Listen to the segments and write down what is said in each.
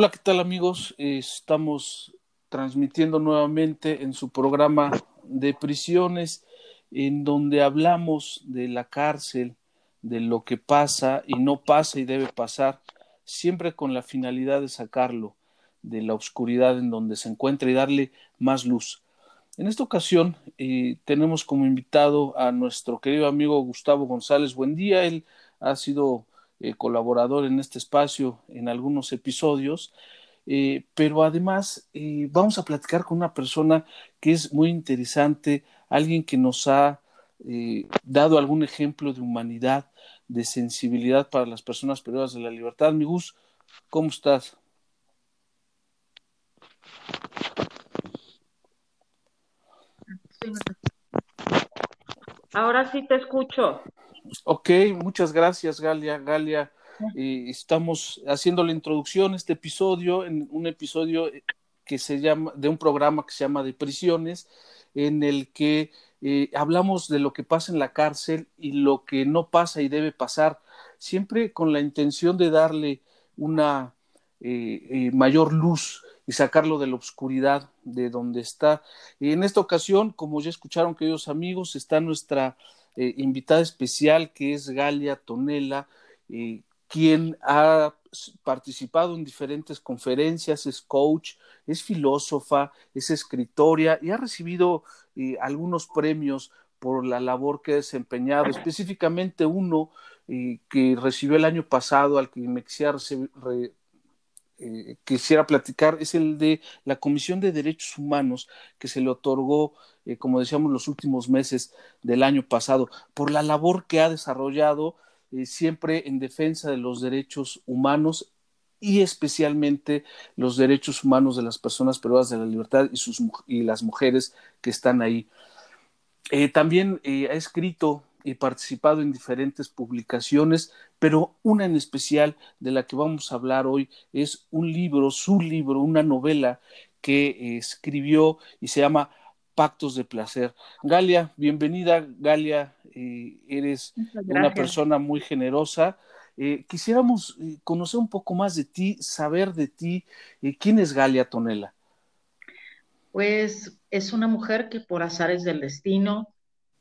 Hola, ¿qué tal amigos? Estamos transmitiendo nuevamente en su programa de prisiones, en donde hablamos de la cárcel, de lo que pasa y no pasa y debe pasar, siempre con la finalidad de sacarlo de la oscuridad en donde se encuentra y darle más luz. En esta ocasión eh, tenemos como invitado a nuestro querido amigo Gustavo González. Buen día, él ha sido eh, colaborador en este espacio en algunos episodios, eh, pero además vamos a platicar con una persona que es muy interesante, alguien que nos ha dado algún ejemplo de humanidad, de sensibilidad para las personas privadas de la libertad. Mi Gus, ¿cómo estás? Ahora sí te escucho. Ok, muchas gracias, Galia. Galia, estamos haciendo la introducción a este episodio, en un episodio que se llama, de un programa que se llama De Prisiones, en el que eh, hablamos de lo que pasa en la cárcel y lo que no pasa y debe pasar, siempre con la intención de darle una eh, eh, mayor luz y sacarlo de la oscuridad de donde está. Y en esta ocasión, como ya escucharon, queridos amigos, está nuestra eh, invitada especial, que es Galia Tonela, eh, quien ha participado en diferentes conferencias, es coach, es filósofa, es escritora y ha recibido eh, algunos premios por la labor que ha desempeñado, específicamente uno que recibió el año pasado, al que me quisiera eh, quisiera platicar es el de la Comisión de Derechos Humanos que se le otorgó, eh, como decíamos, los últimos meses del año pasado, por la labor que ha desarrollado eh, siempre en defensa de los derechos humanos y especialmente los derechos humanos de las personas privadas de la libertad y, sus, y las mujeres que están ahí. también ha escrito y participado en diferentes publicaciones, pero una en especial de la que vamos a hablar hoy es un libro, su libro, una novela que escribió y se llama Pactos de Placer. Galia, bienvenida, Galia, eh, eres una persona muy generosa. Eh, quisiéramos eh, conocer un poco más de ti, saber de ti. ¿Quién es Galia Tonela? Pues es una mujer que por azares del destino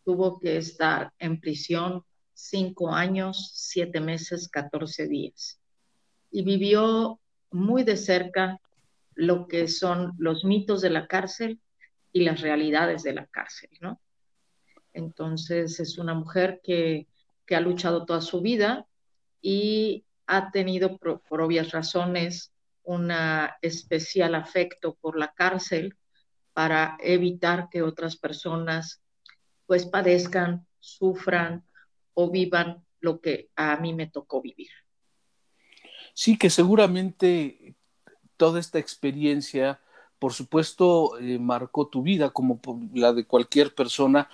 tuvo que estar en prisión cinco años, siete meses, catorce días. Y vivió muy de cerca lo que son los mitos de la cárcel y las realidades de la cárcel, ¿no? Entonces es una mujer que, ha luchado toda su vida y ha tenido por, obvias razones un especial afecto por la cárcel para evitar que otras personas pues padezcan, sufran o vivan lo que a mí me tocó vivir. Sí, que seguramente toda esta experiencia, por supuesto, eh, marcó tu vida como la de cualquier persona,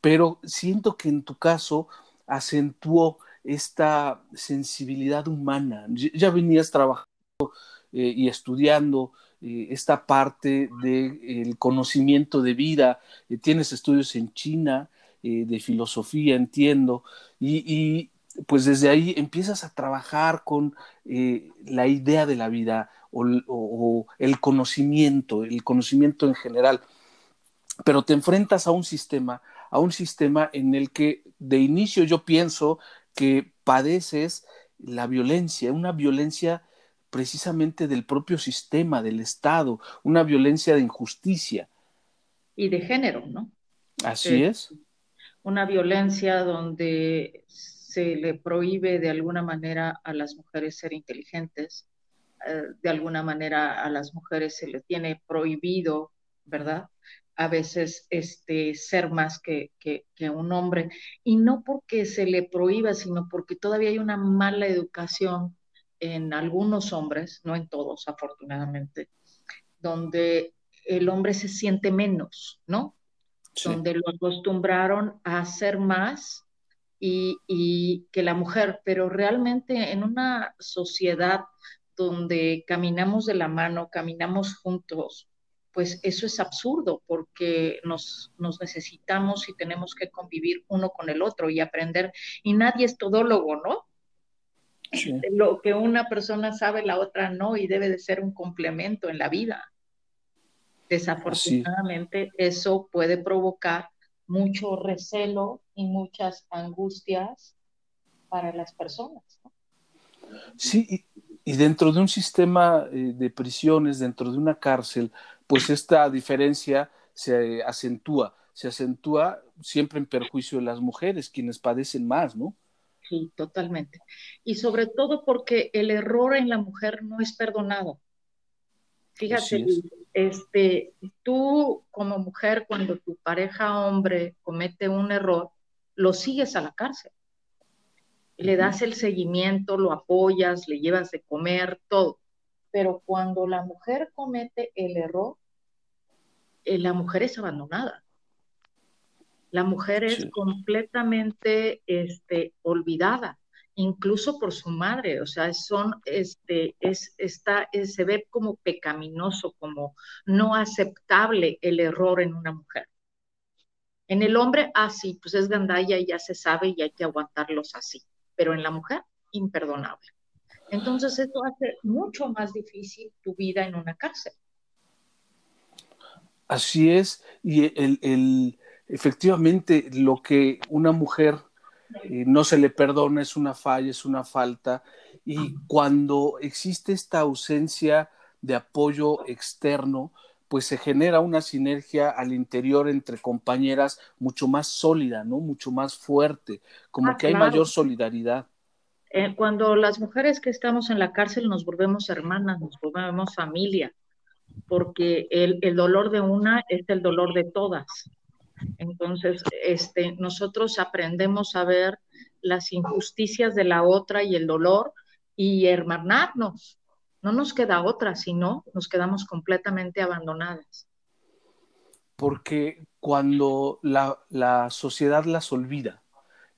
pero siento que en tu caso acentuó esta sensibilidad humana. Ya venías trabajando eh, y estudiando eh, esta parte del conocimiento de vida. Eh, tienes estudios en China de filosofía, entiendo, y, pues desde ahí empiezas a trabajar con la idea de la vida o, el conocimiento, el conocimiento en general. Pero te enfrentas a un sistema, a un sistema en el que de inicio yo pienso que padeces la violencia, una violencia precisamente del propio sistema, del Estado, una violencia de injusticia. Y de género, ¿no? Así es. Una violencia donde se le prohíbe de alguna manera a las mujeres ser inteligentes, eh, de alguna manera a las mujeres se le tiene prohibido, ¿verdad? A veces este, ser más que, que, que un hombre. Y no porque se le prohíba, sino porque todavía hay una mala educación en algunos hombres, no en todos, afortunadamente, donde el hombre se siente menos, ¿no? Donde lo acostumbraron a hacer más y, y, que la mujer, pero realmente en una sociedad donde caminamos de la mano, caminamos juntos, pues eso es absurdo porque nos, nos, necesitamos y tenemos que convivir uno con el otro y aprender. Y nadie es todólogo, ¿no? Lo que una persona sabe, la otra no, y debe de ser un complemento en la vida. Desafortunadamente, eso puede provocar mucho recelo y muchas angustias para las personas. ¿no? Sí, y, dentro de un sistema eh, de prisiones, dentro de una cárcel, pues esta diferencia se acentúa, se acentúa siempre en perjuicio de las mujeres, quienes padecen más, ¿no? Sí, totalmente. Y sobre todo porque el error en la mujer no es perdonado. Fíjate, este, tú como mujer, cuando tu pareja hombre comete un error, lo sigues a la cárcel. Le das el seguimiento, lo apoyas, le llevas de comer, todo. Pero cuando la mujer comete el error, eh, la mujer es abandonada. La mujer es completamente este, olvidada, incluso por su madre. O sea, son, este, es, está, se ve como pecaminoso, como no aceptable el error en una mujer. En el hombre, ah, sí, pues es gandalla y ya se sabe y hay que aguantarlos así. Pero en la mujer, imperdonable. Entonces, esto hace mucho más difícil tu vida en una cárcel. Así es, y el, el, efectivamente lo que una mujer eh, no se le perdona es una falla, es una falta, y cuando existe esta ausencia de apoyo externo, pues se genera una sinergia al interior entre compañeras mucho más sólida, ¿no? Mucho más fuerte, como ah, que hay mayor solidaridad. Eh, cuando las mujeres que estamos en la cárcel nos volvemos hermanas, nos volvemos familia, porque el, el dolor de una es el dolor de todas. Entonces, este, nosotros aprendemos a ver las injusticias de la otra y el dolor y hermanarnos. No nos queda otra, sino nos quedamos completamente abandonadas. Porque cuando la, la sociedad las olvida,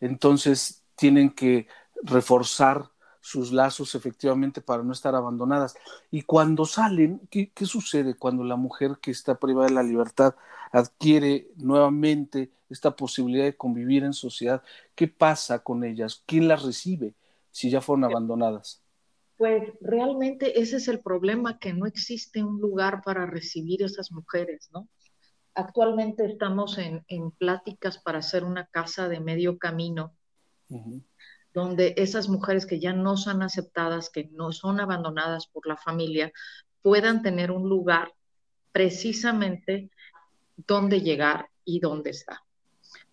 entonces tienen que reforzar sus lazos efectivamente para no estar abandonadas. Y cuando salen, ¿qué, sucede cuando la mujer que está privada de la libertad adquiere nuevamente esta posibilidad de convivir en sociedad? ¿Qué pasa con ellas? ¿Quién las recibe si ya fueron abandonadas? Pues realmente ese es el problema, que no existe un lugar para recibir esas mujeres, ¿no? Actualmente estamos en, pláticas para hacer una casa de medio camino donde esas mujeres que ya no son aceptadas, que no son abandonadas por la familia, puedan tener un lugar precisamente donde llegar y dónde está.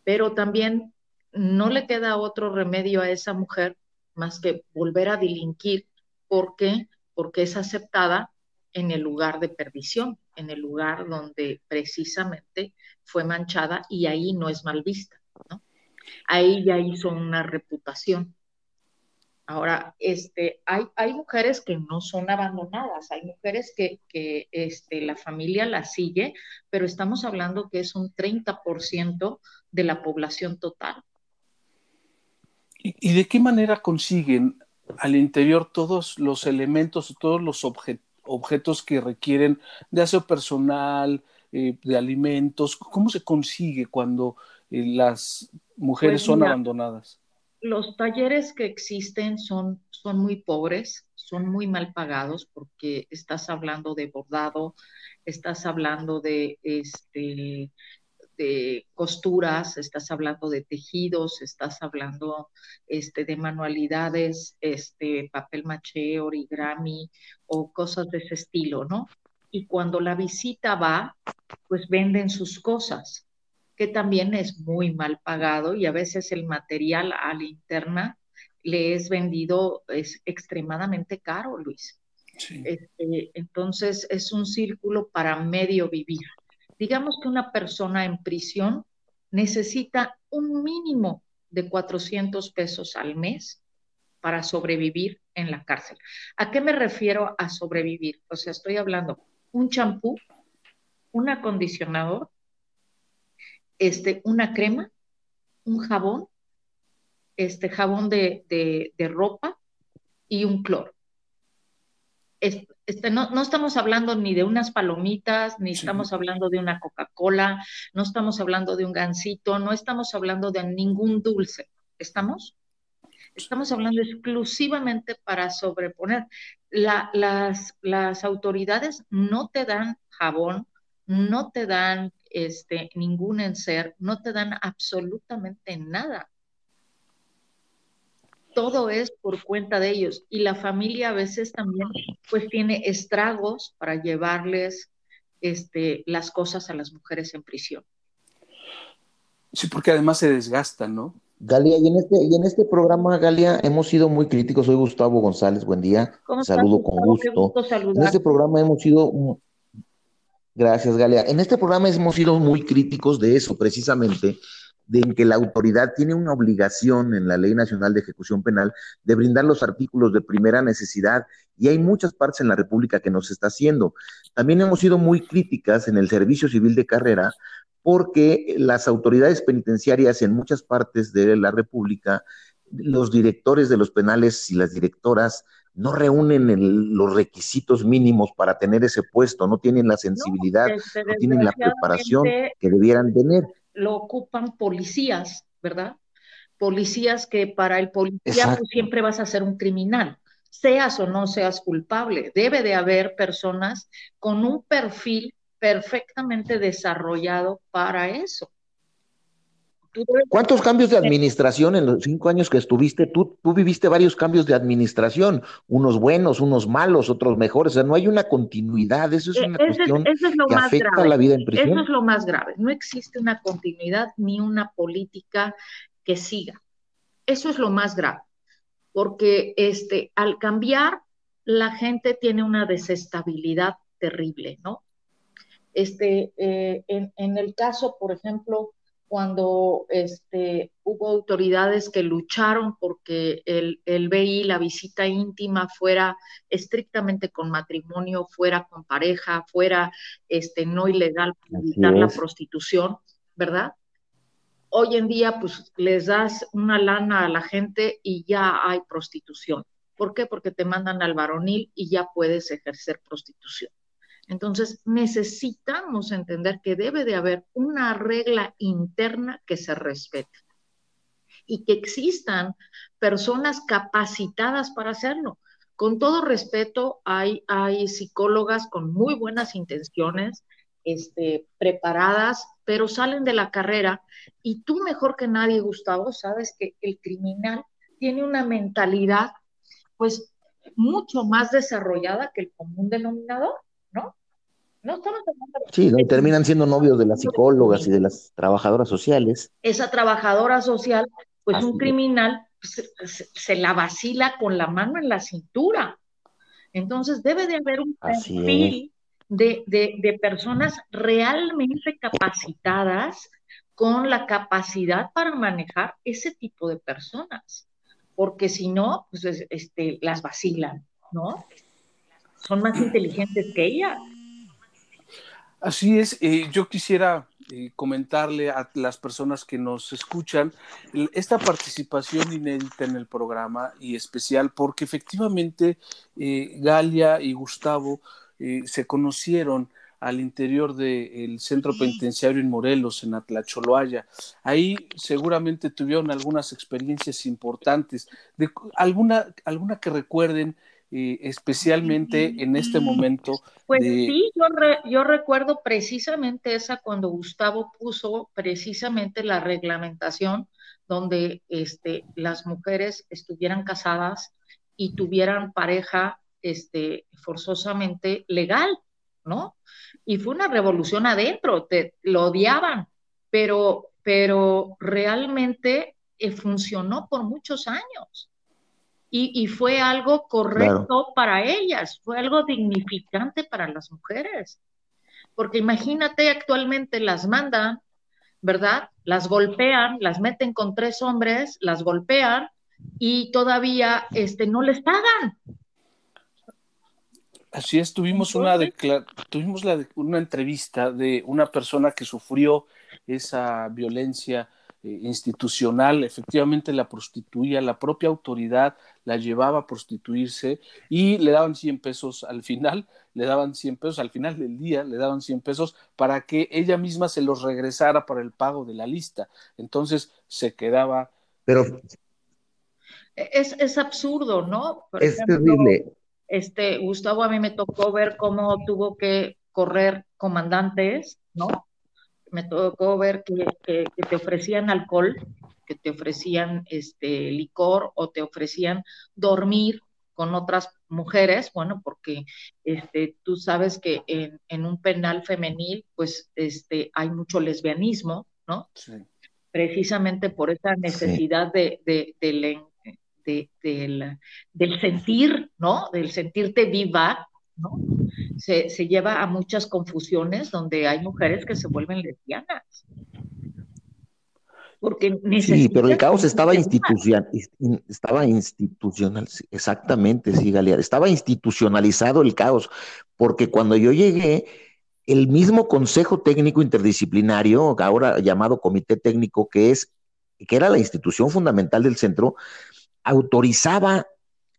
Pero también no le queda otro remedio a esa mujer más que volver a delinquir. ¿Por qué? Porque es aceptada en el lugar de perdición, en el lugar donde precisamente fue manchada y ahí no es mal vista. ¿no? Ahí ya hizo una reputación. Ahora, este, hay, hay mujeres que no son abandonadas, hay mujeres que, que este, la familia la sigue, pero estamos hablando que es un 30% de la población total. ¿Y, de qué manera consiguen al interior todos los elementos, todos los objetos que requieren de aseo personal, eh, de alimentos? ¿Cómo se consigue cuando eh, las mujeres pues son abandonadas? Los talleres que existen son, son muy pobres, son muy mal pagados porque estás hablando de bordado, estás hablando de, este, de costuras, estás hablando de tejidos, estás hablando este, de manualidades, este, papel maché, origami o cosas de ese estilo, ¿no? Y cuando la visita va, pues venden sus cosas que también es muy mal pagado y a veces el material a la interna le es vendido es extremadamente caro, Luis. Este, entonces es un círculo para medio vivir. Digamos que una persona en prisión necesita un mínimo de 400 pesos al mes para sobrevivir en la cárcel. ¿A qué me refiero a sobrevivir? O sea, estoy hablando un champú, un acondicionador, este, una crema, un jabón, este jabón de, de ropa y un cloro este, no, estamos hablando ni de unas palomitas, ni estamos hablando de una Coca-Cola, no estamos hablando de un gansito, no estamos hablando de ningún dulce. ¿Estamos? Estamos hablando exclusivamente para sobreponer. las, las autoridades no te dan jabón, no te dan este, ningún enser, no te dan absolutamente nada todo es por cuenta de ellos y la familia a veces también pues tiene estragos para llevarles este, las cosas a las mujeres en prisión. Sí, porque además se desgastan, ¿no? Galia, y en este, y en este programa, Galia, hemos sido muy críticos. Soy Gustavo González, buen día. Saludo con gusto. En este programa hemos sido Gracias, Galia. En este programa hemos sido muy críticos de eso, precisamente, de que la autoridad tiene una obligación en la Ley Nacional de Ejecución Penal de brindar los artículos de primera necesidad y hay muchas partes en la República que no se está haciendo. También hemos sido muy críticas en el Servicio Civil de Carrera porque las autoridades penitenciarias en muchas partes de la República, los directores de los penales y las directoras no reúnen los requisitos mínimos para tener ese puesto, no tienen la sensibilidad, no tienen la preparación que debieran tener lo ocupan policías, ¿verdad? Policías que para el policía siempre vas a ser un criminal, seas o no seas culpable. Debe de haber personas con un perfil perfectamente desarrollado para eso. ¿Cuántos cambios de administración en los cinco años que estuviste? Tú, tú viviste varios cambios de administración, unos buenos, unos malos, otros mejores. O sea, no hay una continuidad. Eso es e, una cuestión que afecta a la vida en prisión. Eso es lo más grave. No existe una continuidad ni una política que siga. Eso es lo más grave. Porque este, al cambiar, la gente tiene una desestabilidad terrible, ¿no? Este, eh, en, en el caso, por ejemplo, cuando este, hubo autoridades que lucharon porque el, el BI, la visita íntima, fuera estrictamente con matrimonio, fuera con pareja, fuera este, no ilegal para evitar la prostitución, ¿verdad? Hoy en día, pues les das una lana a la gente y ya hay prostitución. ¿Por qué? Porque te mandan al varonil y ya puedes ejercer prostitución. Entonces, necesitamos entender que debe de haber una regla interna que se respete y que existan personas capacitadas para hacerlo. Con todo respeto, hay, hay psicólogas con muy buenas intenciones, este, preparadas, pero salen de la carrera y tú mejor que nadie, Gustavo, sabes que el criminal tiene una mentalidad pues mucho más desarrollada que el común denominador. ¿No? No estamos Sí, terminan siendo novios de las psicólogas y de las trabajadoras sociales. Esa trabajadora social, pues un criminal pues, se, la vacila con la mano en la cintura. Entonces debe de haber un perfil de, de, personas realmente capacitadas con la capacidad para manejar ese tipo de personas, porque si no, pues este, las vacilan, ¿no? Son más inteligentes que ella. Así es, eh, yo quisiera eh, comentarle a las personas que nos escuchan esta participación inédita en el programa y especial porque efectivamente eh, Galia y Gustavo se conocieron al interior del centro penitenciario en Morelos, en Atlacholoaya. Ahí seguramente tuvieron algunas experiencias importantes, de, alguna, alguna que recuerden especialmente en este momento. Pues sí, yo, recuerdo precisamente esa cuando Gustavo puso precisamente la reglamentación donde este, las mujeres estuvieran casadas y tuvieran pareja este, forzosamente legal, ¿no? Y fue una revolución adentro, te, lo odiaban, pero, pero realmente eh, funcionó por muchos años y, fue algo correcto para ellas, fue algo dignificante para las mujeres. Porque imagínate, actualmente las mandan, ¿verdad? Las golpean, las meten con tres hombres, las golpean y todavía este, no les pagan. Así es, tuvimos, una, tuvimos la, una entrevista de una persona que sufrió esa violencia eh, institucional, efectivamente la prostituía, la propia autoridad la llevaba a prostituirse y le daban 100 pesos al final, le daban 100 pesos al final del día, le daban 100 pesos para que ella misma se los regresara para el pago de la lista. Entonces se quedaba... Pero... Es, es absurdo, ¿no? es terrible. Este, Gustavo, a mí me tocó ver cómo tuvo que correr comandantes, ¿no? Me tocó ver que, te ofrecían alcohol, que te ofrecían este licor o te ofrecían dormir con otras mujeres, bueno, porque este, tú sabes que en, un penal femenil, pues este, hay mucho lesbianismo, ¿no? Sí. Precisamente por esa necesidad de, de, del sentir, ¿no? Del sentirte viva, ¿no? Se, lleva a muchas confusiones donde hay mujeres que se vuelven lesbianas. Porque sí, pero el caos estaba institucional, estaba institucional, exactamente, sí, Galear, estaba institucionalizado el caos, porque cuando yo llegué, el mismo Consejo Técnico Interdisciplinario, ahora llamado Comité Técnico, que es, que era la institución fundamental del centro, autorizaba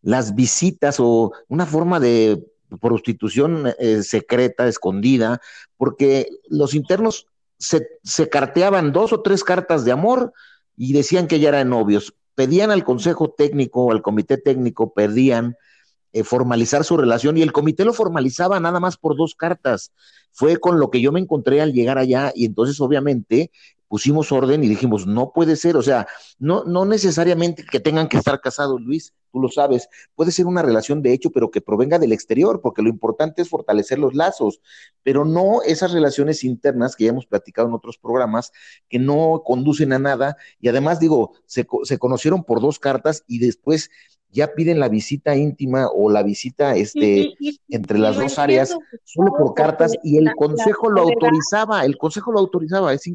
las visitas o una forma de prostitución eh, secreta, escondida, porque los internos se, se, carteaban dos o tres cartas de amor y decían que ya eran novios. Pedían al consejo técnico, al comité técnico, pedían eh, formalizar su relación y el comité lo formalizaba nada más por dos cartas. Fue con lo que yo me encontré al llegar allá y entonces obviamente pusimos orden y dijimos, no puede ser, o sea, no, no necesariamente que tengan que estar casados, Luis, tú lo sabes, puede ser una relación de hecho, pero que provenga del exterior, porque lo importante es fortalecer los lazos, pero no esas relaciones internas que ya hemos platicado en otros programas, que no conducen a nada, y además digo, se, se conocieron por dos cartas y después ya piden la visita íntima o la visita este, entre las dos áreas solo por cartas y el consejo lo autorizaba, el consejo lo autorizaba, es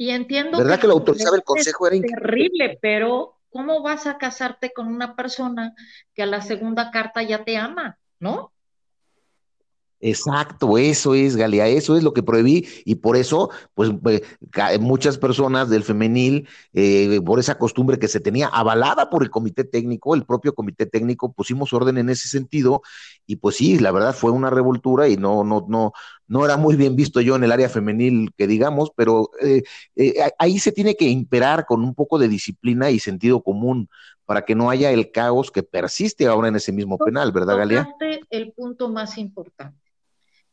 y entiendo ¿verdad que, lo autorizaba el consejo era terrible, pero ¿cómo vas a casarte con una persona que a la segunda carta ya te ama, ¿no? Exacto, eso es, Galia, eso es lo que prohibí y por eso, pues, pues muchas personas del femenil, eh, por esa costumbre que se tenía avalada por el comité técnico, el propio comité técnico, pusimos orden en ese sentido y pues sí, la verdad fue una revoltura y no, no, no, no era muy bien visto yo en el área femenil, que digamos, pero eh, eh, ahí se tiene que imperar con un poco de disciplina y sentido común para que no haya el caos que persiste ahora en ese mismo penal, ¿verdad, Galia? El punto más importante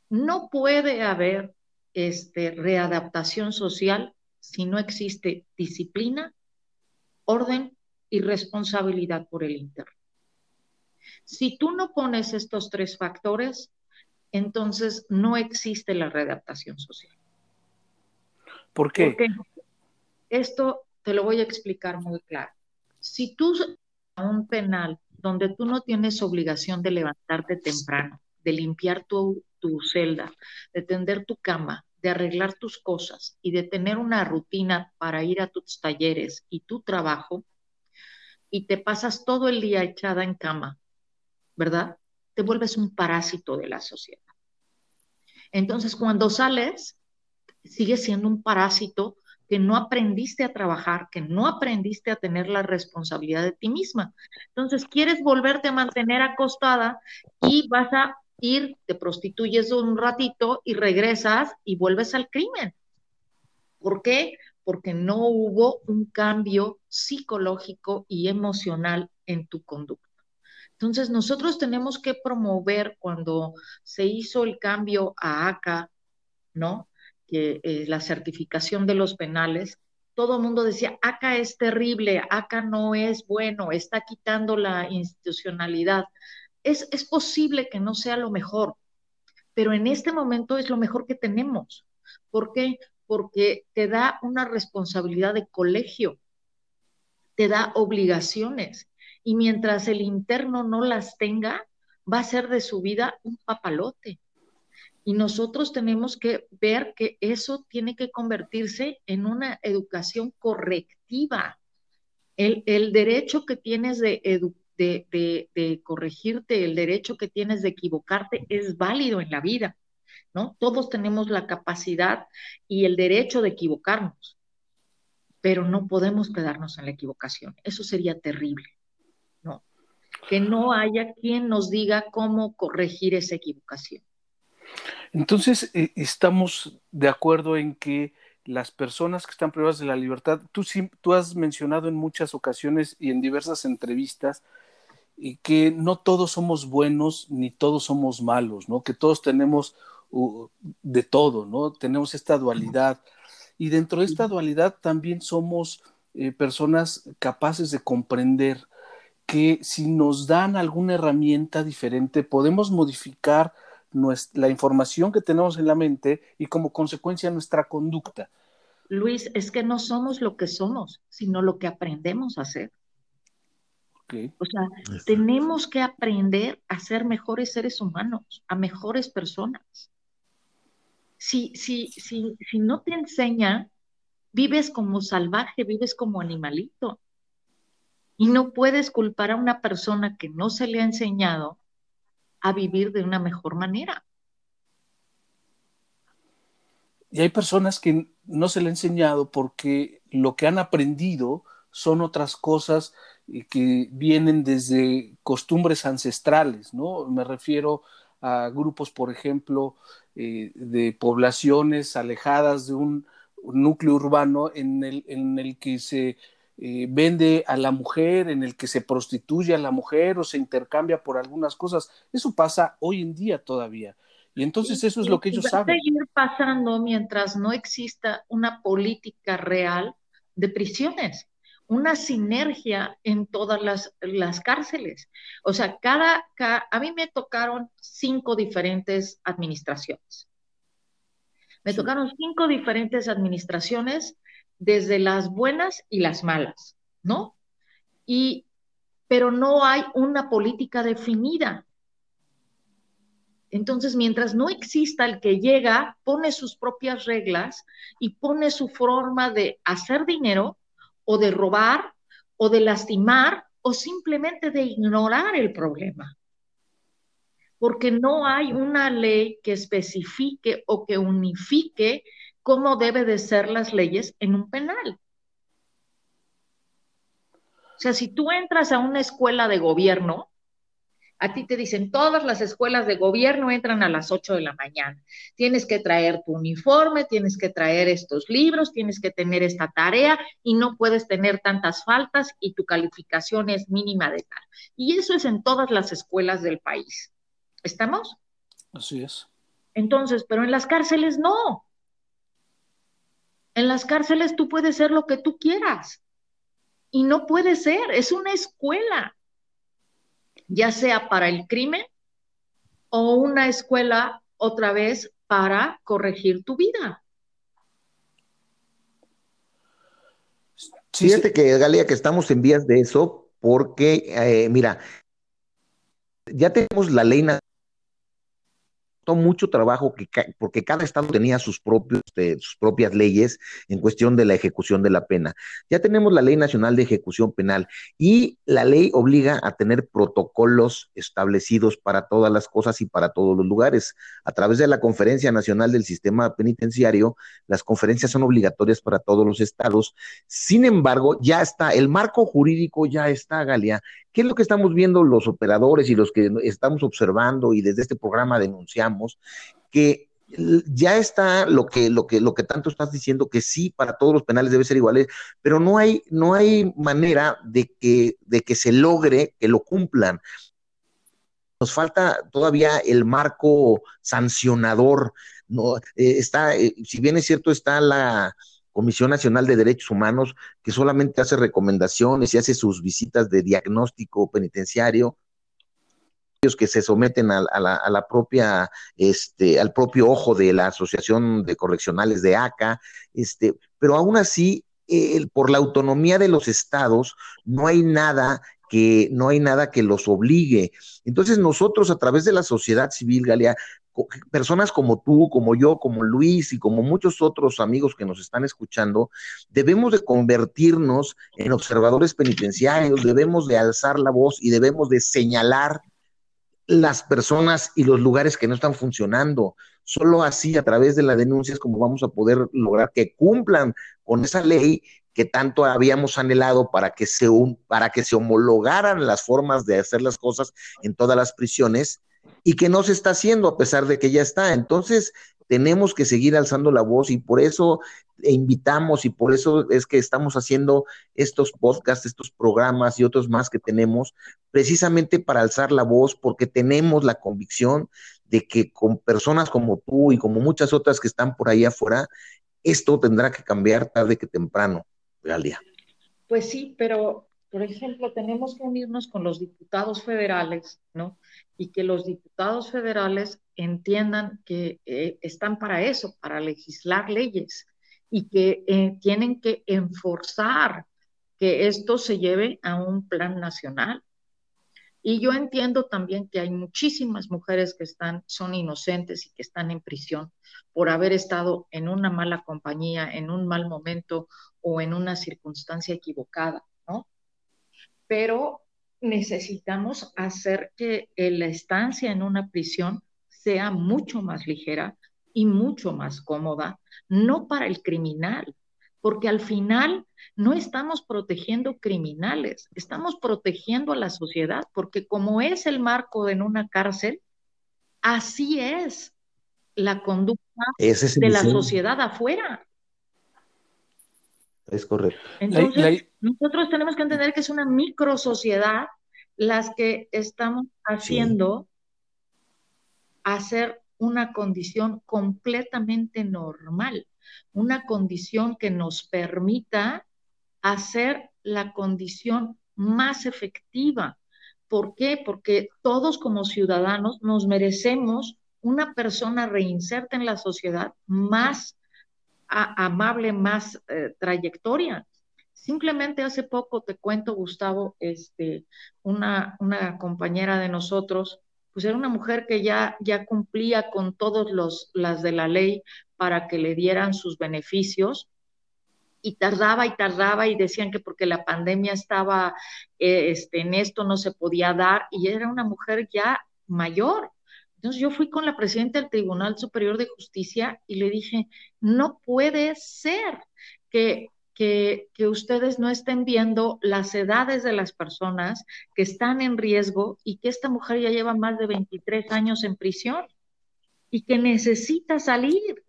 no puede haber este, readaptación social si no existe disciplina, orden y responsabilidad por el interno. Si tú no pones estos tres factores, entonces no existe la readaptación social. ¿Por qué? Porque esto te lo voy a explicar muy claro. Si tú a un penal donde tú no tienes obligación de levantarte temprano, de limpiar tu tu celda, de tender tu cama, de arreglar tus cosas y de tener una rutina para ir a tus talleres y tu trabajo, y te pasas todo el día echada en cama, ¿verdad? Te vuelves un parásito de la sociedad. Entonces, cuando sales, sigues siendo un parásito que no aprendiste a trabajar, que no aprendiste a tener la responsabilidad de ti misma. Entonces, quieres volverte a mantener acostada y vas a ir, te prostituyes un ratito y regresas y vuelves al crimen. ¿Por qué? Porque no hubo un cambio psicológico y emocional en tu conducta. Entonces, nosotros tenemos que promover cuando se hizo el cambio a ACA, ¿no? Que es la certificación de los penales, todo el mundo decía, ACA es terrible, ACA no es bueno, está quitando la institucionalidad es, posible que no sea lo mejor, pero en este momento es lo mejor que tenemos. ¿Por qué? Porque te da una responsabilidad de colegio, te da obligaciones y mientras el interno no las tenga, va a ser de su vida un papalote. Y nosotros tenemos que ver que eso tiene que convertirse en una educación correctiva. El, el derecho que tienes de, de, corregirte, el derecho que tienes de equivocarte es válido en la vida, ¿no? Todos tenemos la capacidad y el derecho de equivocarnos, pero no podemos quedarnos en la equivocación. Eso sería terrible, ¿no? Que no haya quien nos diga cómo corregir esa equivocación. Entonces, eh, estamos de acuerdo en que las personas que están privadas de la libertad, tú, tú has mencionado en muchas ocasiones y en diversas entrevistas y que no todos somos buenos ni todos somos malos, ¿no? Que todos tenemos de todo, ¿no? Tenemos esta dualidad. Y dentro de esta dualidad también somos eh, personas capaces de comprender que si nos dan alguna herramienta diferente, podemos modificar la información que tenemos en la mente y como consecuencia nuestra conducta. Luis, es que no somos lo que somos, sino lo que aprendemos a O sea, tenemos que aprender a ser mejores seres humanos, a mejores personas. Si, si, si, si no te enseña, vives como salvaje, vives como animalito. Y no puedes culpar a una persona que no se le ha enseñado a vivir de una mejor manera. Y hay personas que no se le ha enseñado porque lo que han aprendido son otras cosas que vienen desde costumbres ancestrales, ¿no? Me refiero a grupos, por ejemplo, eh, de poblaciones alejadas de un núcleo urbano en el, en el que se eh, vende a la mujer, en el que se prostituye a la mujer o se intercambia por algunas cosas. Eso pasa hoy en día todavía. Y entonces eso es lo que ellos va saben. Va a seguir pasando mientras no exista una política real de prisiones una sinergia en todas las, cárceles. O sea, cada, a mí me tocaron cinco diferentes administraciones. Me tocaron cinco diferentes administraciones, desde las buenas y las malas, ¿no? Y, pero no hay una política definida. Entonces, mientras no exista el que llega, pone sus propias reglas y pone su forma de hacer dinero, o de robar o de lastimar o simplemente de ignorar el problema. Porque no hay una ley que especifique o que unifique cómo debe de ser las leyes en un penal. O sea, si tú entras a una escuela de gobierno, a ti te dicen, todas las escuelas de gobierno entran a las 8 de la mañana. Tienes que traer tu uniforme, tienes que traer estos libros, tienes que tener esta tarea y no puedes tener tantas faltas y tu calificación es mínima de tal. Y eso es en todas las escuelas del país. ¿Estamos? Así es. Entonces, pero en las cárceles no. En las cárceles tú puedes ser lo que tú quieras. Y no puede ser, es una escuela ya sea para el crimen o una escuela otra vez para corregir tu vida. Fíjate que, Galia, que estamos en vías de eso, porque, eh, mira, ya tenemos la ley mucho trabajo que, porque cada estado tenía sus, propios, este, sus propias leyes en cuestión de la ejecución de la pena. Ya tenemos la Ley Nacional de Ejecución Penal y la ley obliga a tener protocolos establecidos para todas las cosas y para todos los lugares. A través de la Conferencia Nacional del Sistema Penitenciario, las conferencias son obligatorias para todos los estados. Sin embargo, ya está, el marco jurídico ya está, Galia, ¿Qué es lo que estamos viendo los operadores y los que estamos observando y desde este programa denunciamos? Que ya está lo que, lo que, lo que tanto estás diciendo, que sí, para todos los penales debe ser iguales, pero no hay, no hay manera de que, de que se logre que lo cumplan. Nos falta todavía el marco sancionador. No, eh, está, eh, si bien es cierto, está la, Comisión Nacional de Derechos Humanos, que solamente hace recomendaciones y hace sus visitas de diagnóstico penitenciario, que se someten a, la, propia, este, al propio ojo de la Asociación de Correccionales de ACA, este, pero aún así, por la autonomía de los estados, no hay nada que no hay nada que los obligue. Entonces nosotros a través de la sociedad civil, Galia, personas como tú, como yo, como Luis y como muchos otros amigos que nos están escuchando, debemos de convertirnos en observadores penitenciarios, debemos de alzar la voz y debemos de señalar las personas y los lugares que no están funcionando. Solo así, a través de las denuncias, como vamos a poder lograr que cumplan con esa ley que tanto habíamos anhelado para que se, para que se homologaran las formas de hacer las cosas en todas las prisiones y que no se está haciendo a pesar de que ya está. Entonces, tenemos que seguir alzando la voz y por eso invitamos y por eso es que estamos haciendo estos podcasts, estos programas y otros más que tenemos, precisamente para alzar la voz, porque tenemos la convicción de que con personas como tú y como muchas otras que están por ahí afuera, esto tendrá que cambiar tarde que temprano, Galia. Pues sí, pero por ejemplo, tenemos que unirnos con los diputados federales, ¿no? Y que los diputados federales entiendan que eh, están para eso, para legislar leyes y que eh, tienen que enforzar que esto se lleve a un plan nacional. Y yo entiendo también que hay muchísimas mujeres que están, son inocentes y que están en prisión por haber estado en una mala compañía, en un mal momento o en una circunstancia equivocada, ¿no? Pero necesitamos hacer que la estancia en una prisión sea mucho más ligera y mucho más cómoda, no para el criminal, porque al final no estamos protegiendo criminales, estamos protegiendo a la sociedad, porque como es el marco en una cárcel, así es la conducta de la sociedad afuera. Es correcto. Entonces, nosotros tenemos que entender que es una micro sociedad las que estamos haciendo hacer una condición completamente normal, una condición que nos permita hacer la condición más efectiva. ¿Por qué? Porque todos como ciudadanos nos merecemos una persona reinserta en la sociedad más amable, más eh, trayectoria. Simplemente hace poco te cuento, Gustavo, este, una, una compañera de nosotros pues era una mujer que ya, ya cumplía con todas las de la ley para que le dieran sus beneficios y tardaba y tardaba y decían que porque la pandemia estaba eh, este, en esto no se podía dar y era una mujer ya mayor. Entonces yo fui con la presidenta del Tribunal Superior de Justicia y le dije, no puede ser que que, ustedes no estén viendo las edades de las personas que están en riesgo y que esta mujer ya lleva más de 23 años en prisión y que necesita salir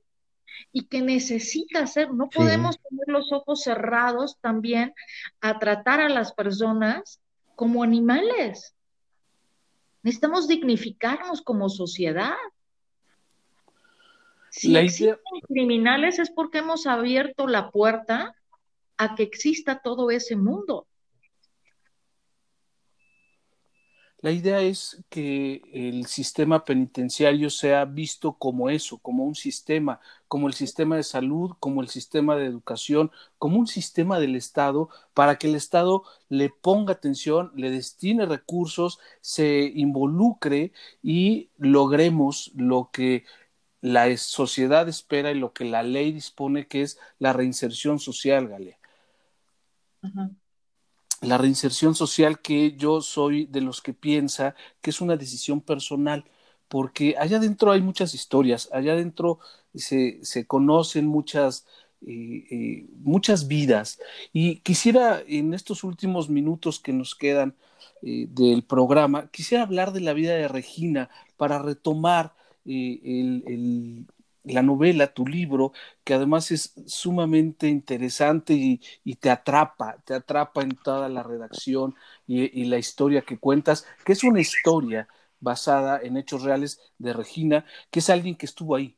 y que necesita hacer. No podemos tener los ojos cerrados también a tratar a las personas como animales. Necesitamos dignificarnos como sociedad. Si existen criminales es porque hemos abierto la puerta a que exista todo ese mundo. La idea es que el sistema penitenciario sea visto como eso, como un sistema, como el sistema de salud, como el sistema de educación, como un sistema del Estado, para que el Estado le ponga atención, le destine recursos, se involucre y logremos lo que la sociedad espera y lo que la ley dispone, que es la reinserción social, Galea. La reinserción social que yo soy de los que piensa que es una decisión personal, porque allá adentro hay muchas historias, allá adentro se, se conocen muchas, eh, eh, muchas vidas. Y quisiera en estos últimos minutos que nos quedan eh, del programa, quisiera hablar de la vida de Regina para retomar el, la novela, tu libro, que además es sumamente interesante y, te atrapa, te atrapa en toda la redacción y, la historia que cuentas, que es una historia basada en hechos reales de Regina, que es alguien que estuvo ahí.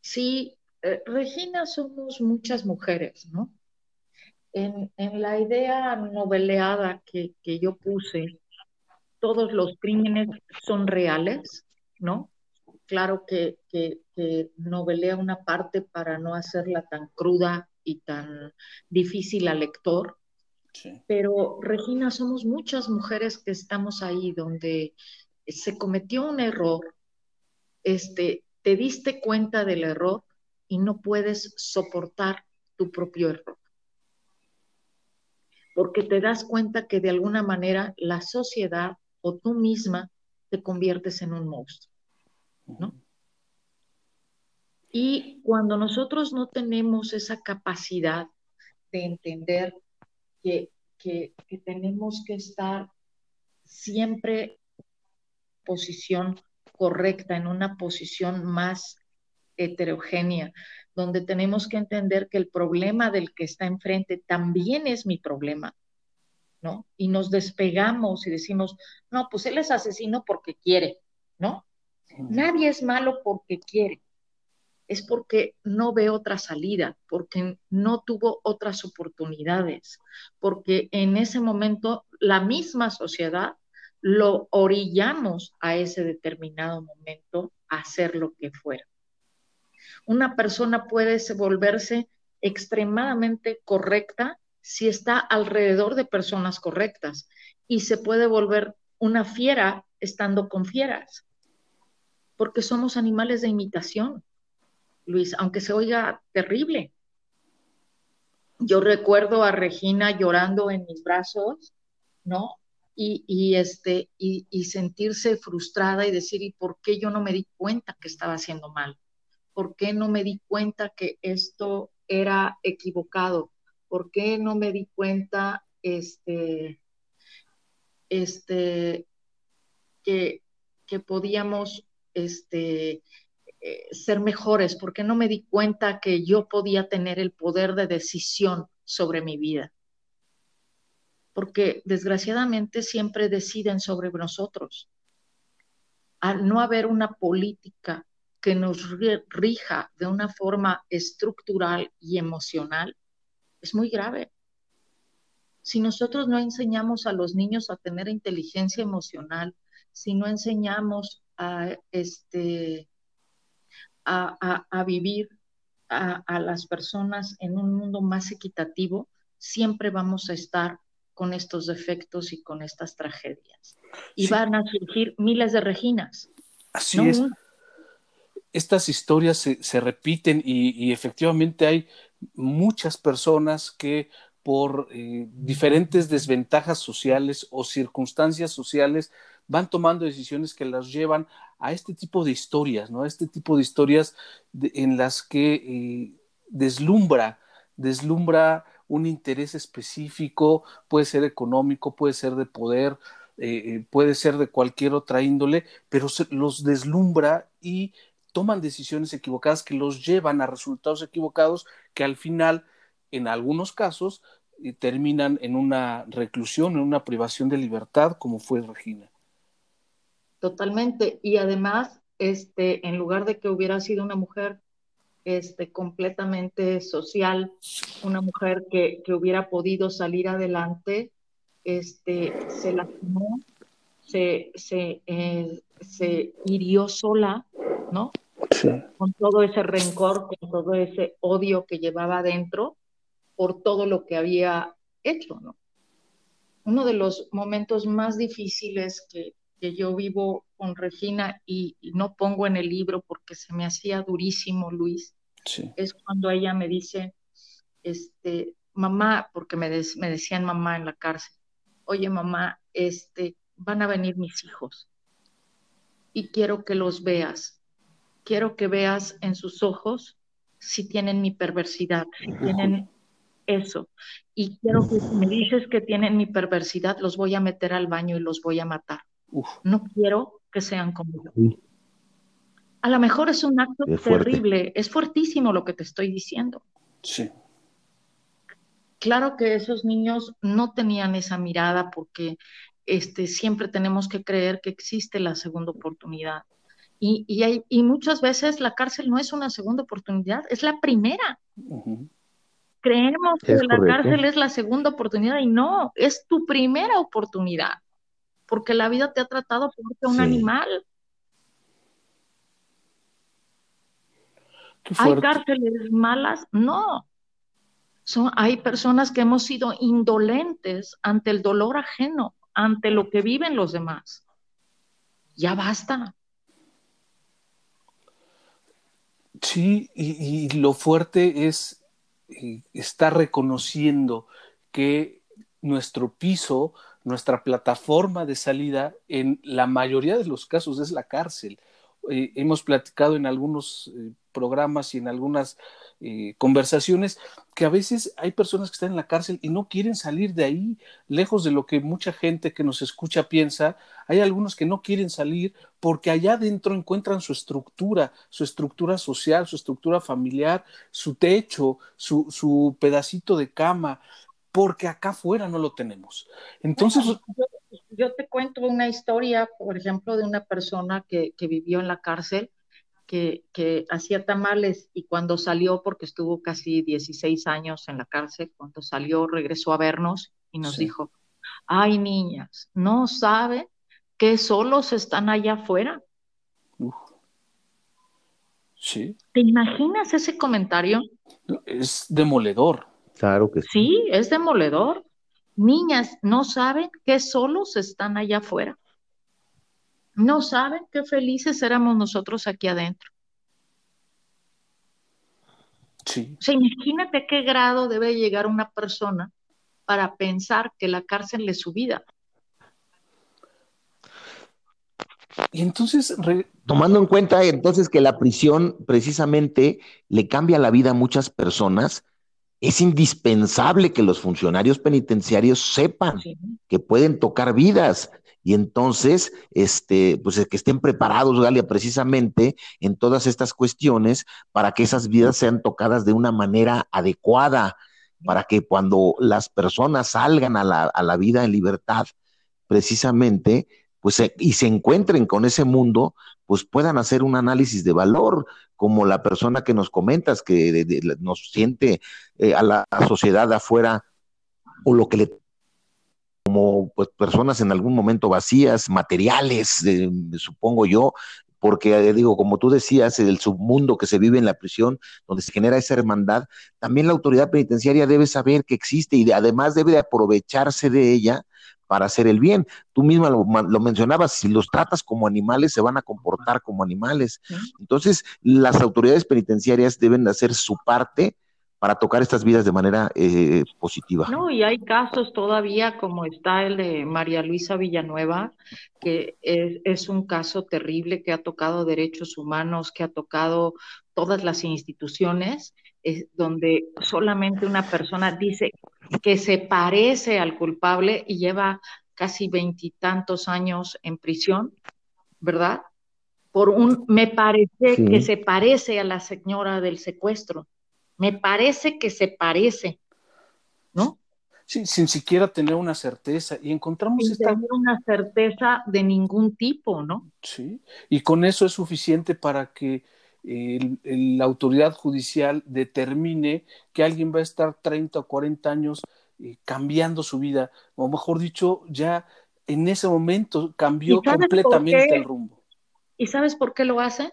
Sí, eh, Regina somos muchas mujeres, ¿no? En, la idea noveleada que, que yo puse, todos los crímenes son reales, ¿no? claro que, novelea una parte para no hacerla tan cruda y tan difícil al lector. Pero, Regina, somos muchas mujeres que estamos ahí donde se cometió un error este, te diste cuenta del error y no puedes soportar tu propio error. Porque te das cuenta que de alguna manera la sociedad o tú misma te conviertes en un monstruo, ¿no? Y cuando nosotros no tenemos esa capacidad de entender que, que, tenemos que estar siempre en posición correcta, en una posición más heterogénea, donde tenemos que entender que el problema del que está enfrente también es mi problema, ¿no? Y nos despegamos y decimos, no, pues él es asesino porque quiere, ¿no? Nadie es malo porque quiere es porque no ve otra salida, porque no tuvo otras oportunidades, porque en ese momento la misma sociedad lo orillamos a ese determinado momento a hacer lo que fuera. Una persona puede volverse extremadamente correcta si está alrededor de personas correctas y se puede volver una fiera estando con fieras, porque somos animales de imitación. Luis, aunque se oiga terrible. Yo recuerdo a Regina llorando en mis brazos, ¿no? Y, este, y, y, sentirse frustrada y decir, ¿y por qué yo no me di cuenta que estaba haciendo mal? ¿Por qué no me di cuenta que esto era equivocado? ¿Por qué no me di cuenta este, este, que, que podíamos este, eh, ser mejores, porque no me di cuenta que yo podía tener el poder de decisión sobre mi vida. Porque desgraciadamente siempre deciden sobre nosotros. Al no haber una política que nos rija de una forma estructural y emocional, es muy grave. Si nosotros no enseñamos a los niños a tener inteligencia emocional, si no enseñamos a este, a, vivir a, las personas en un mundo más equitativo, siempre vamos a estar con estos defectos y con estas tragedias. Y van a surgir miles de Reginas. Así es. Estas historias se, repiten y, efectivamente hay muchas personas que por eh, diferentes desventajas sociales o circunstancias sociales van tomando decisiones que las llevan a este tipo de historias, ¿no? A este tipo de historias en las que eh, deslumbra, deslumbra un interés específico, puede ser económico, puede ser de poder, eh, eh, puede ser de cualquier otra índole, pero los deslumbra y toman decisiones equivocadas que los llevan a resultados equivocados que al final, en algunos casos, terminan en una reclusión, en una privación de libertad, como fue Regina. Totalmente. Y además, este, en lugar de que hubiera sido una mujer este, completamente social, una mujer que, hubiera podido salir adelante, este, se lastimó, se, se, eh, se hirió sola, ¿no? Con todo ese rencor, con todo ese odio que llevaba adentro por todo lo que había hecho, ¿no? Uno de los momentos más difíciles que, que yo vivo con Regina y, no pongo en el libro porque se me hacía durísimo, Luis, es cuando ella me dice, este, mamá, porque me, me decían mamá en la cárcel, oye mamá, este, van a venir mis hijos y quiero que los veas, quiero que veas en sus ojos si tienen mi perversidad, si tienen eso. Y quiero que si me dices que tienen mi perversidad, los voy a meter al baño y los voy a matar. No quiero que sean como yo. A lo mejor es un acto terrible, es fuertísimo lo que te estoy diciendo. Sí. Claro que esos niños no tenían esa mirada porque este, siempre tenemos que creer que existe la segunda oportunidad. Y, hay, muchas veces la cárcel no es una segunda oportunidad, es la primera. Creemos que la cárcel es la segunda oportunidad y no, es tu primera oportunidad porque la vida te ha tratado como un animal. ¿Hay cárceles malas? No. Son, hay personas que hemos sido indolentes ante el dolor ajeno, ante lo que viven los demás. Ya basta. Sí, y, lo fuerte es eh, estar reconociendo que nuestro piso, nuestra plataforma de salida, en la mayoría de los casos es la cárcel. Eh, hemos platicado en algunos eh, programas y en algunas eh, conversaciones que a veces hay personas que están en la cárcel y no quieren salir de ahí, lejos de lo que mucha gente que nos escucha piensa. Hay algunos que no quieren salir porque allá adentro encuentran su estructura, su estructura social, su estructura familiar, su techo, su, su pedacito de cama, porque acá afuera no lo tenemos. Entonces... yo, te cuento una historia, por ejemplo, de una persona que, que vivió en la cárcel que, hacía tamales y cuando salió, porque estuvo casi 16 años en la cárcel, cuando salió regresó a vernos y nos dijo, ay niñas, no saben que solos están allá afuera. Sí. ¿Te imaginas ese comentario? Es demoledor. Claro que sí. Sí, es demoledor. Niñas, no saben que solos están allá afuera no saben qué felices éramos nosotros aquí adentro. Sí. O sea, imagínate qué grado debe llegar una persona para pensar que la cárcel es su vida. Y entonces, tomando en cuenta entonces que la prisión precisamente le cambia la vida a muchas personas, es indispensable que los funcionarios penitenciarios sepan que pueden tocar vidas, y entonces, este, pues que estén preparados, Galia, precisamente en todas estas cuestiones para que esas vidas sean tocadas de una manera adecuada, para que cuando las personas salgan a la, a la vida en libertad, precisamente, pues y se encuentren con ese mundo, pues puedan hacer un análisis de valor, como la persona que nos comentas, que nos siente eh, a la sociedad afuera o lo que le como pues, personas en algún momento vacías, materiales, eh, supongo yo, porque eh, digo, como tú decías, el submundo que se vive en la prisión, donde se genera esa hermandad, también la autoridad penitenciaria debe saber que existe y además debe aprovecharse de ella para hacer el bien. Tú misma lo, lo, mencionabas, si los tratas como animales, se van a comportar como animales. Entonces, las autoridades penitenciarias deben hacer su parte para tocar estas vidas de manera eh, positiva. No, y hay casos todavía como está el de María Luisa Villanueva, que es, un caso terrible que ha tocado derechos humanos, que ha tocado todas las instituciones, donde solamente una persona dice que se parece al culpable y lleva casi veintitantos años en prisión, ¿verdad? Por un, me parece que se parece a la señora del secuestro me parece que se parece, ¿no? Sí, sin siquiera tener una certeza. Y encontramos sin tener una certeza de ningún tipo, ¿no? Sí, y con eso es suficiente para que la autoridad judicial determine que alguien va a estar 30 o 40 años eh, cambiando su vida, o mejor dicho, ya en ese momento cambió completamente el rumbo. ¿Y sabes por qué lo hace?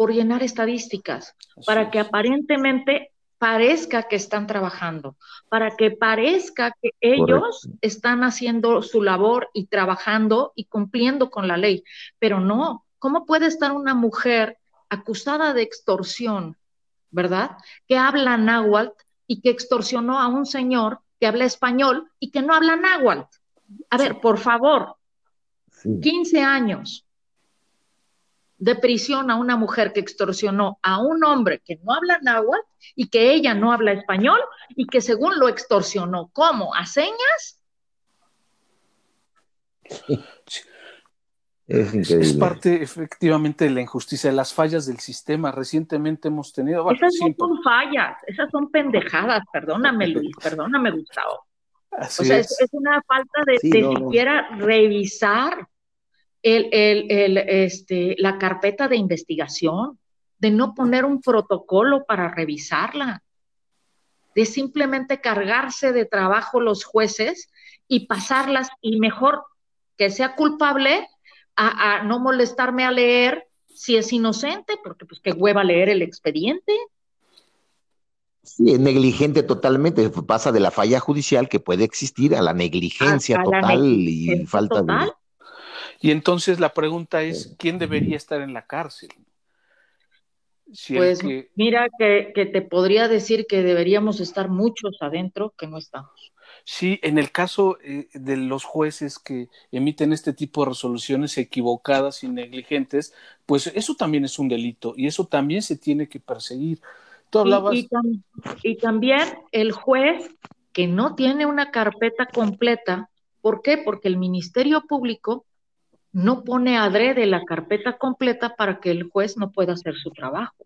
por llenar estadísticas, para que aparentemente parezca que están trabajando, para que parezca que ellos están haciendo su labor y trabajando y cumpliendo con la ley. Pero no, ¿cómo puede estar una mujer acusada de extorsión, verdad? Que habla náhuatl y que extorsionó a un señor que habla español y que no habla náhuatl. A ver, por favor, 15 años, de prisión a una mujer que extorsionó a un hombre que no habla náhuatl y que ella no habla español y que según lo extorsionó, ¿cómo? ¿A señas? Es, parte efectivamente de la injusticia, de las fallas del sistema. Recientemente hemos tenido... esas no son fallas, esas son pendejadas, perdóname Luis, perdóname Gustavo. o sea, es. una falta de, siquiera revisar el, el, este, la carpeta de investigación, de no poner un protocolo para revisarla, de simplemente cargarse de trabajo los jueces y pasarlas y mejor que sea culpable a, no molestarme a leer si es inocente, porque pues qué hueva leer el expediente. Sí, es negligente totalmente, pasa de la falla judicial que puede existir a la negligencia total y falta de y entonces la pregunta es, ¿quién debería estar en la cárcel? pues mira que, te podría decir que deberíamos estar muchos adentro que no estamos. Sí, en el caso eh, de los jueces que emiten este tipo de resoluciones equivocadas y negligentes, pues eso también es un delito y eso también se tiene que perseguir. Tú hablabas... y también el juez que no tiene una carpeta completa, ¿por qué? Porque el Ministerio Público no pone adrede la carpeta completa para que el juez no pueda hacer su trabajo.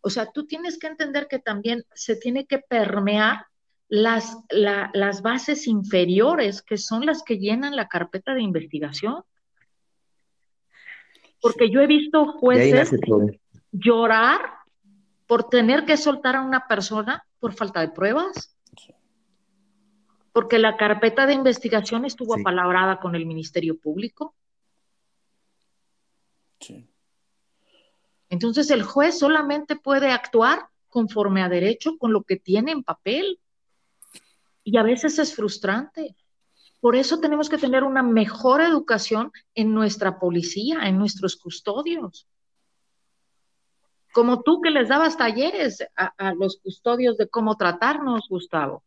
O sea, tú tienes que entender que también se tiene que permear las, las bases inferiores, que son las que llenan la carpeta de investigación. Porque yo he visto jueces llorar por tener que soltar a una persona por falta de pruebas. Porque la carpeta de investigación estuvo apalabrada con el Ministerio Público. Entonces el juez solamente puede actuar conforme a derecho con lo que tiene en papel. Y a veces es frustrante. Por eso tenemos que tener una mejor educación en nuestra policía, en nuestros custodios. Como tú que les dabas talleres a, los custodios de cómo tratarnos, Gustavo.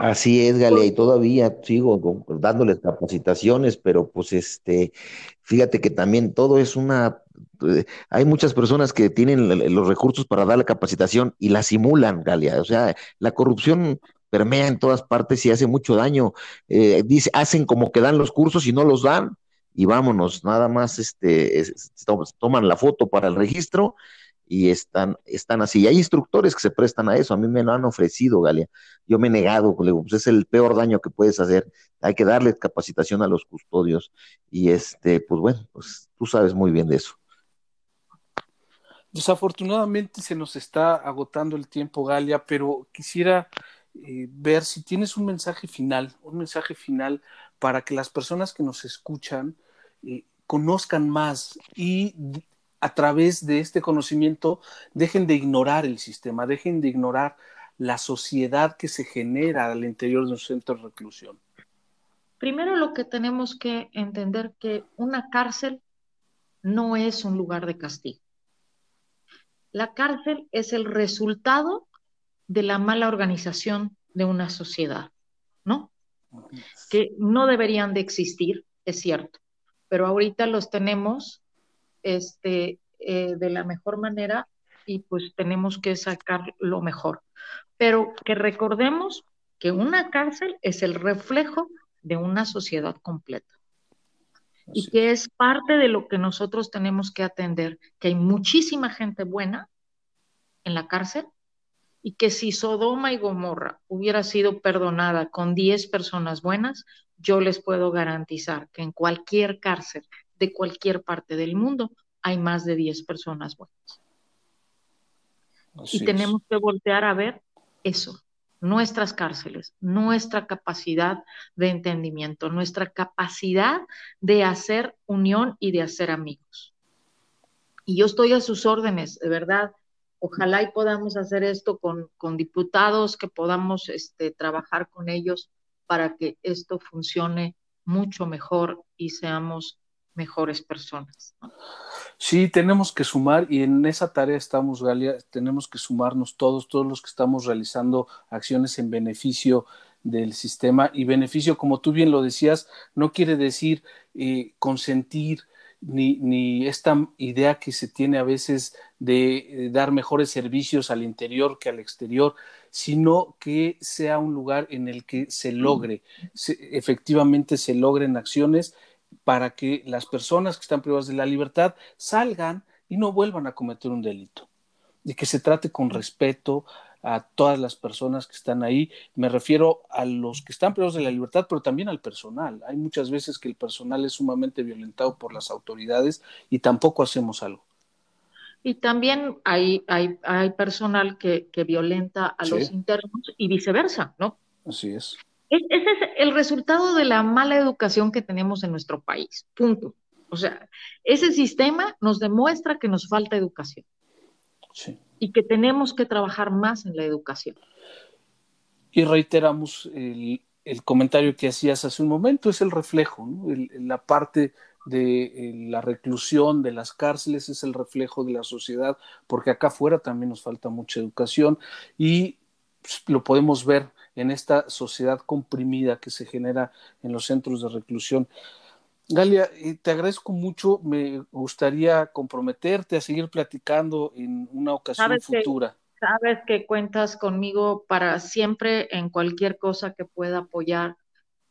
Así es, Galia, y todavía sigo dándoles capacitaciones, pero pues este, fíjate que también todo es una, hay muchas personas que tienen los recursos para dar la capacitación y la simulan, Galia, o sea, la corrupción permea en todas partes y hace mucho daño. Eh, dice, hacen como que dan los cursos y no los dan, y vámonos, nada más este, toman la foto para el registro y están, están así. Hay instructores que se prestan a eso, a mí me lo han ofrecido, Galia. Yo me he negado, pues es el peor daño que puedes hacer. Hay que darle capacitación a los custodios. Y este, pues bueno, pues tú sabes muy bien de eso. Desafortunadamente se nos está agotando el tiempo, Galia, pero quisiera eh, ver si tienes un mensaje final, un mensaje final para que las personas que nos escuchan eh, conozcan más y a través de este conocimiento dejen de ignorar el sistema, dejen de ignorar la sociedad que se genera al interior de un centro de reclusión? Primero lo que tenemos que entender que una cárcel no es un lugar de castigo. La cárcel es el resultado de la mala organización de una sociedad, ¿no? Que no deberían de existir, es cierto, pero ahorita los tenemos este, eh, de la mejor manera y pues tenemos que sacar lo mejor. Pero que recordemos que una cárcel es el reflejo de una sociedad completa. Y que es. parte de lo que nosotros tenemos que atender, que hay muchísima gente buena en la cárcel y que si Sodoma y Gomorra hubiera sido perdonada con 10 personas buenas, yo les puedo garantizar que en cualquier cárcel de cualquier parte del mundo hay más de 10 personas buenas. y tenemos que voltear a ver eso, nuestras cárceles, nuestra capacidad de entendimiento, nuestra capacidad de hacer unión y de hacer amigos. Y yo estoy a sus órdenes, de verdad. Ojalá y podamos hacer esto con, diputados, que podamos este, trabajar con ellos para que esto funcione mucho mejor y seamos mejores personas. Sí, tenemos que sumar y en esa tarea estamos, Galia, tenemos que sumarnos todos, todos los que estamos realizando acciones en beneficio del sistema. Y beneficio, como tú bien lo decías, no quiere decir eh, consentir ni, ni, esta idea que se tiene a veces de eh, dar mejores servicios al interior que al exterior, sino que sea un lugar en el que se logre, efectivamente se logren acciones para que las personas que están privadas de la libertad salgan y no vuelvan a cometer un delito. Y que se trate con respeto a todas las personas que están ahí. Me refiero a los que están privados de la libertad, pero también al personal. Hay muchas veces que el personal es sumamente violentado por las autoridades y tampoco hacemos algo. Y también hay, hay, hay personal que, que violenta a los internos y viceversa, ¿no? Así es. Ese es el resultado de la mala educación que tenemos en nuestro país. Punto. O sea, ese sistema nos demuestra que nos falta educación. Sí. Y que tenemos que trabajar más en la educación. Y reiteramos el, comentario que hacías hace un momento, es el reflejo, la parte de eh, la reclusión, de las cárceles, es el reflejo de la sociedad, porque acá afuera también nos falta mucha educación y pues, lo podemos ver en esta sociedad comprimida que se genera en los centros de reclusión. Galia, te agradezco mucho. Me gustaría comprometerte a seguir platicando en una ocasión futura. sabes que cuentas conmigo para siempre en cualquier cosa que pueda apoyar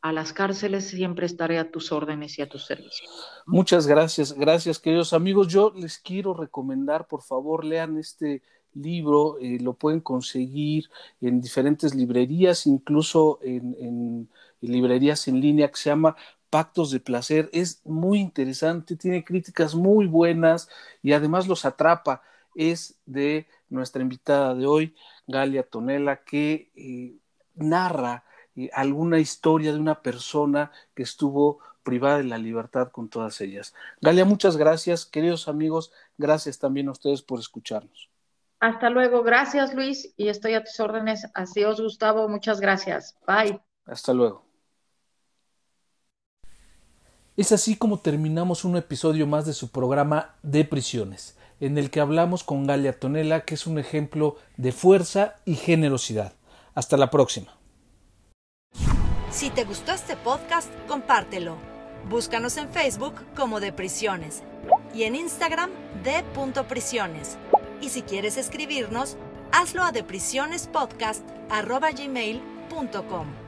a las cárceles, siempre estaré a tus órdenes y a tus servicios. Muchas gracias, gracias queridos amigos. Yo les quiero recomendar, por favor, lean este libro, eh, lo pueden conseguir en diferentes librerías, incluso en, librerías en línea que se llama Pactos de Placer. Es muy interesante, tiene críticas muy buenas y además los atrapa. Es de nuestra invitada de hoy, Galia Tonela, que eh, narra eh, alguna historia de una persona que estuvo privada de la libertad con todas ellas. Galia, muchas gracias. Queridos amigos, gracias también a ustedes por escucharnos. Hasta luego. Gracias, Luis, y estoy a tus órdenes. Adiós, Gustavo. Muchas gracias. Bye. Hasta luego. Es así como terminamos un episodio más de su programa de prisiones, en el que hablamos con Galia Tonela, que es un ejemplo de fuerza y generosidad. Hasta la próxima. Si te gustó este podcast, compártelo. Búscanos en Facebook como de prisiones y en Instagram de punto prisiones. Y si quieres escribirnos, hazlo a deprisionespodcast.gmail.com.